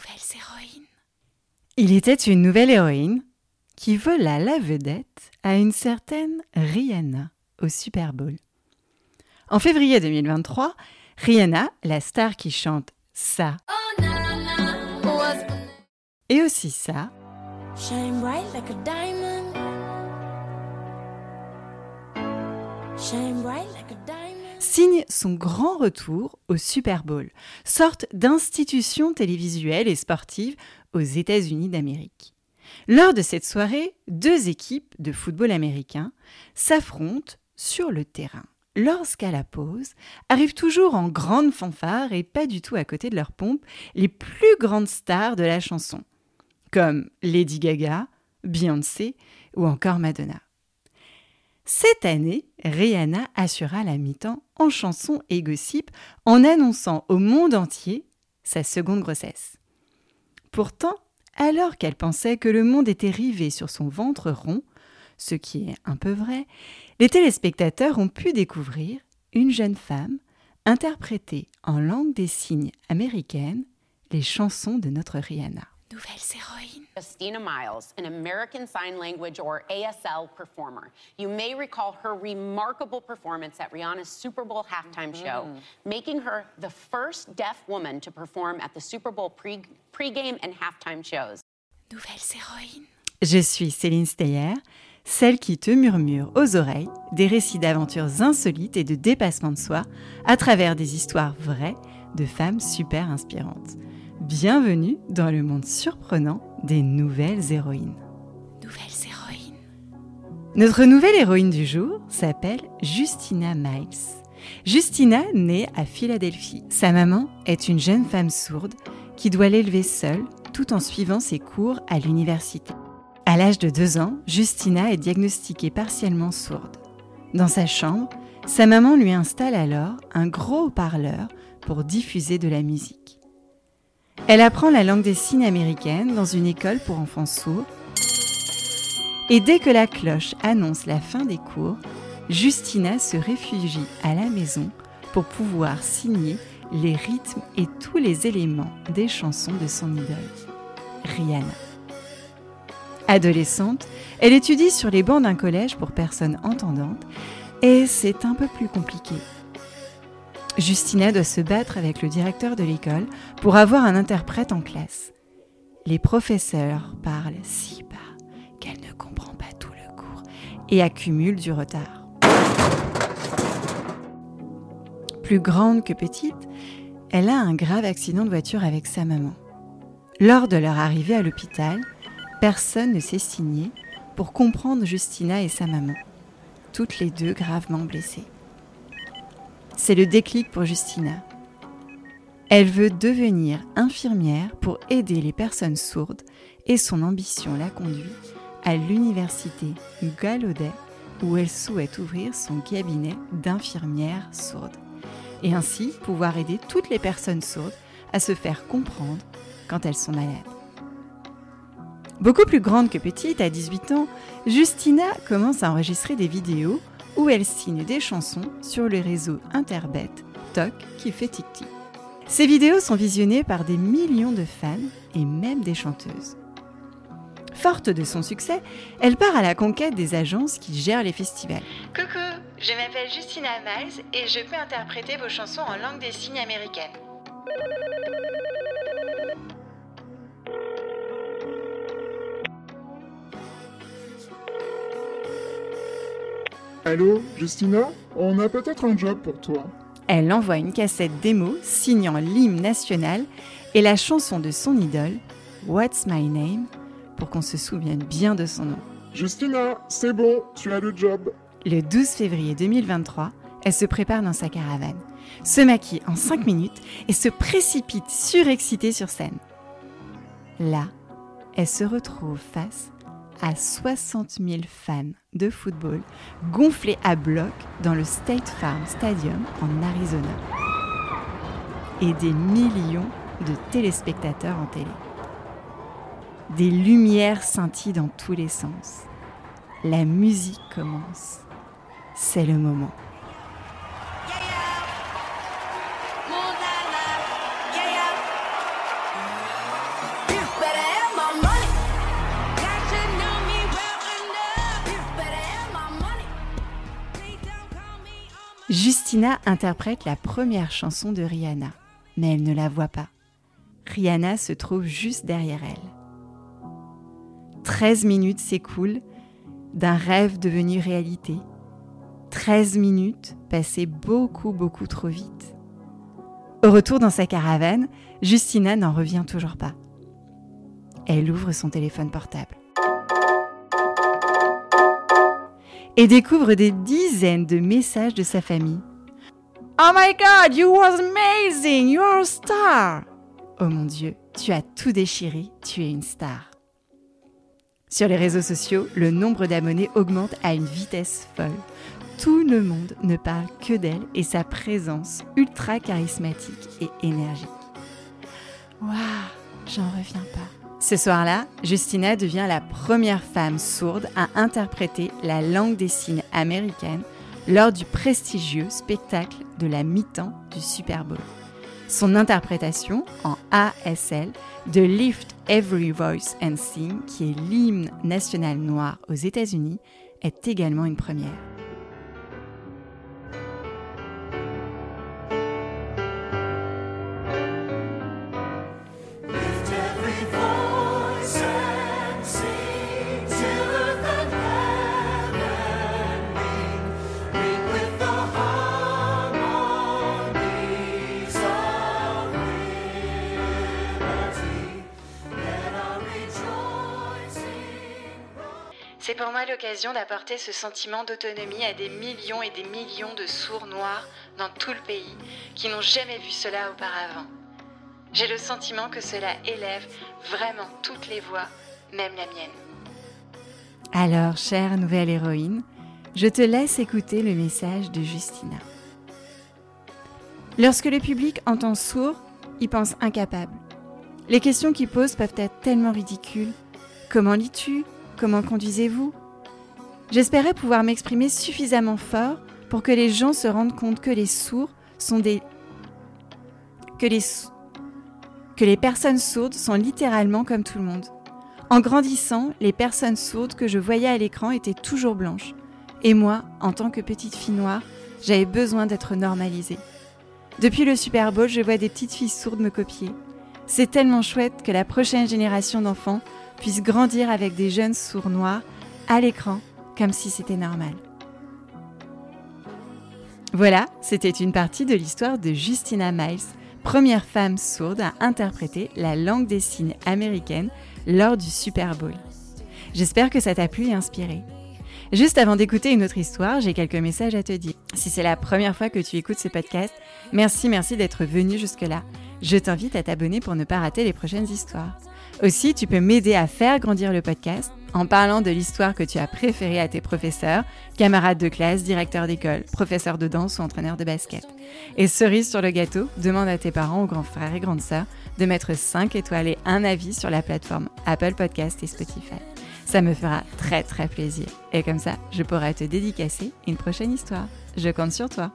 Nouvelles héroïnes. Il était une nouvelle héroïne qui vola la vedette à une certaine Rihanna au Super Bowl. En février 2023, Rihanna, la star qui chante ça et aussi ça, Shine bright like a diamond. Shine bright like a diamond. Signe son grand retour au Super Bowl, sorte d'institution télévisuelle et sportive aux États-Unis d'Amérique. Lors de cette soirée, deux équipes de football américain s'affrontent sur le terrain. Lorsqu'à la pause, arrivent toujours en grande fanfare et pas du tout à côté de leur pompe les plus grandes stars de la chanson, comme Lady Gaga, Beyoncé ou encore Madonna. Cette année, Rihanna assura la mi-temps en chanson et gossip en annonçant au monde entier sa seconde grossesse. Pourtant, alors qu'elle pensait que le monde était rivé sur son ventre rond, ce qui est un peu vrai, les téléspectateurs ont pu découvrir une jeune femme interpréter en langue des signes américaine les chansons de notre Rihanna. Nouvelles héroïnes. Justina Miles, an American Sign Language or ASL performer. You may recall her remarkable performance at Rihanna's Super Bowl halftime show, making her the first deaf woman to perform at the Super Bowl pre- pregame and halftime shows. Nouvelles héroïnes. Je suis Céline Steyer, celle qui te murmure aux oreilles des récits d'aventures insolites et de dépassement de soi à travers des histoires vraies de femmes super inspirantes. Bienvenue dans le monde surprenant des nouvelles héroïnes. Nouvelles héroïnes. Notre nouvelle héroïne du jour s'appelle Justina Miles. Justina naît à Philadelphie. Sa maman est une jeune femme sourde qui doit l'élever seule tout en suivant ses cours à l'université. À l'âge de deux ans, Justina est diagnostiquée partiellement sourde. Dans sa chambre, sa maman lui installe alors un gros haut-parleur pour diffuser de la musique. Elle apprend la langue des signes américaine dans une école pour enfants sourds et dès que la cloche annonce la fin des cours, Justina se réfugie à la maison pour pouvoir signer les rythmes et tous les éléments des chansons de son idole, Rihanna. Adolescente, elle étudie sur les bancs d'un collège pour personnes entendantes et c'est un peu plus compliqué. Justina doit se battre avec le directeur de l'école pour avoir un interprète en classe. Les professeurs parlent si bas qu'elle ne comprend pas tout le cours et accumule du retard. Plus grande que petite, elle a un grave accident de voiture avec sa maman. Lors de leur arrivée à l'hôpital, personne ne s'est signé pour comprendre Justina et sa maman, toutes les deux gravement blessées. C'est le déclic pour Justina. Elle veut devenir infirmière pour aider les personnes sourdes et son ambition la conduit à l'université Gallaudet où elle souhaite ouvrir son cabinet d'infirmière sourde et ainsi pouvoir aider toutes les personnes sourdes à se faire comprendre quand elles sont malades. Beaucoup plus grande que petite, à 18 ans, Justina commence à enregistrer des vidéos où elle signe des chansons sur le réseau Interbet TOC qui fait TikTok. Ces vidéos sont visionnées par des millions de fans et même des chanteuses. Forte de son succès, elle part à la conquête des agences qui gèrent les festivals. Coucou, je m'appelle Justina Miles et je peux interpréter vos chansons en langue des signes américaine. Allô, Justina? On a peut-être un job pour toi. Elle envoie une cassette démo signant l'hymne national et la chanson de son idole, What's My Name, pour qu'on se souvienne bien de son nom. Justina, c'est bon, tu as le job. Le 12 février 2023, elle se prépare dans sa caravane, se maquille en 5 minutes et se précipite surexcitée sur scène. Là, elle se retrouve face à 60 000 fans de football gonflés à bloc dans le State Farm Stadium en Arizona. Et des millions de téléspectateurs en télé. Des lumières scintillent dans tous les sens. La musique commence. C'est le moment. Justina interprète la première chanson de Rihanna, mais elle ne la voit pas. Rihanna se trouve juste derrière elle. 13 minutes s'écoulent d'un rêve devenu réalité. 13 minutes passées beaucoup, beaucoup trop vite. Au retour dans sa caravane, Justina n'en revient toujours pas. Elle ouvre son téléphone portable. Et découvre des dizaines de messages de sa famille. Oh my god, you was amazing, you are a star. Oh mon Dieu, tu as tout déchiré, tu es une star. Sur les réseaux sociaux, le nombre d'abonnés augmente à une vitesse folle. Tout le monde ne parle que d'elle et sa présence ultra charismatique et énergique. Waouh, j'en reviens pas. Ce soir-là, Justina devient la première femme sourde à interpréter la langue des signes américaine lors du prestigieux spectacle de la mi-temps du Super Bowl. Son interprétation en ASL de Lift Every Voice and Sing, qui est l'hymne national noir aux États-Unis, est également une première. Pour moi l'occasion d'apporter ce sentiment d'autonomie à des millions et des millions de sourds noirs dans tout le pays qui n'ont jamais vu cela auparavant. J'ai le sentiment que cela élève vraiment toutes les voix, même la mienne. Alors, chère nouvelle héroïne, je te laisse écouter le message de Justina. Lorsque le public entend sourd, il pense incapable. Les questions qu'il pose peuvent être tellement ridicules. Comment lis-tu? Comment conduisez-vous? J'espérais pouvoir m'exprimer suffisamment fort pour que les gens se rendent compte que les sourds sont des... que les, que les personnes sourdes sont littéralement comme tout le monde. En grandissant, les personnes sourdes que je voyais à l'écran étaient toujours blanches. Et moi, en tant que petite fille noire, j'avais besoin d'être normalisée. Depuis le Super Bowl, je vois des petites filles sourdes me copier. C'est tellement chouette que la prochaine génération d'enfants puisse grandir avec des jeunes sourds noirs à l'écran comme si c'était normal. Voilà, c'était une partie de l'histoire de Justina Miles, première femme sourde à interpréter la langue des signes américaine lors du Super Bowl. J'espère que ça t'a plu et inspiré. Juste avant d'écouter une autre histoire, j'ai quelques messages à te dire. Si c'est la première fois que tu écoutes ce podcast, merci, merci d'être venu jusque-là. Je t'invite à t'abonner pour ne pas rater les prochaines histoires. Aussi, tu peux m'aider à faire grandir le podcast en parlant de l'histoire que tu as préférée à tes professeurs, camarades de classe, directeurs d'école, professeurs de danse ou entraîneurs de basket. Et cerise sur le gâteau, demande à tes parents ou grands frères et grandes sœurs de mettre 5 étoiles et un avis sur la plateforme Apple Podcast et Spotify. Ça me fera très très plaisir. Et comme ça, je pourrai te dédicacer une prochaine histoire. Je compte sur toi.